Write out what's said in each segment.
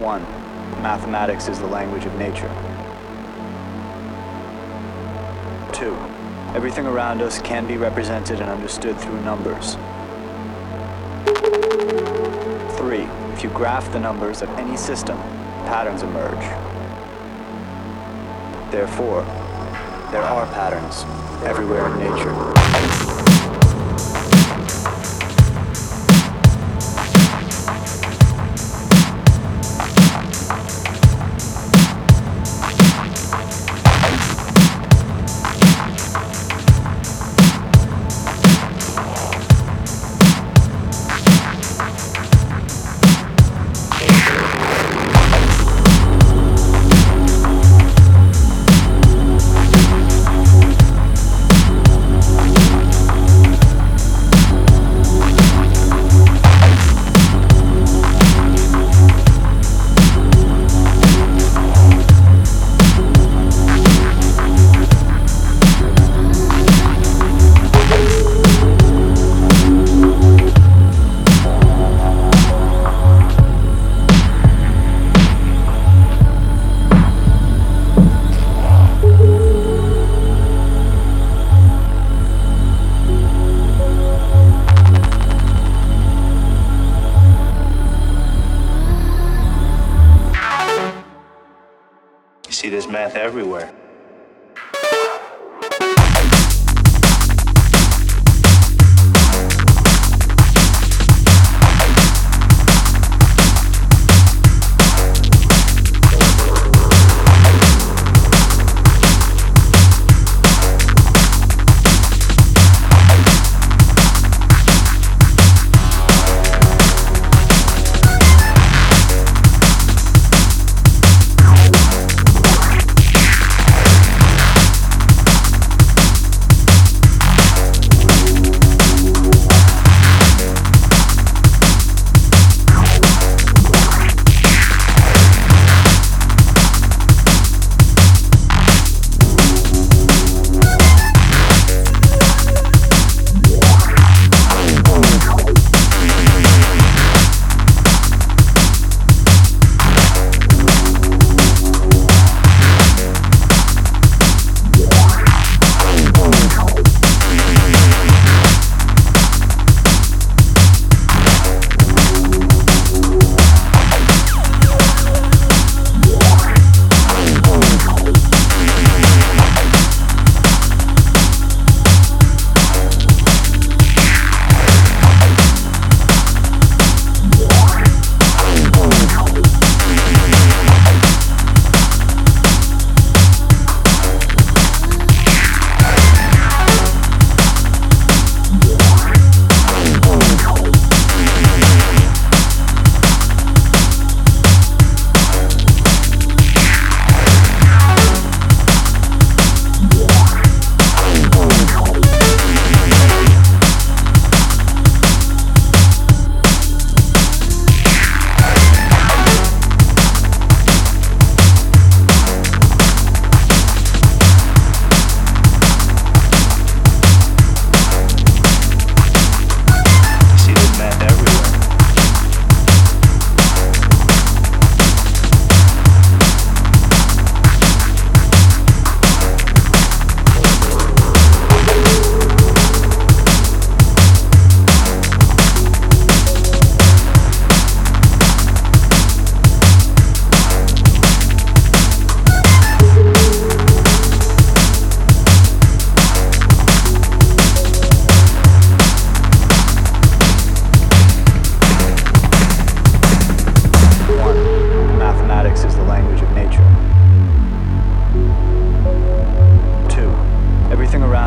1. Mathematics is the language of nature. 2. Everything around us can be represented and understood through numbers. 3. If you graph the numbers of any system, patterns emerge. Therefore, there are patterns everywhere in nature. See, there's math everywhere.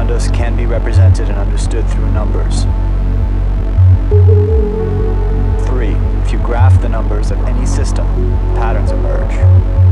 around us can be represented and understood through numbers. Three, if you graph the numbers of any system, patterns emerge.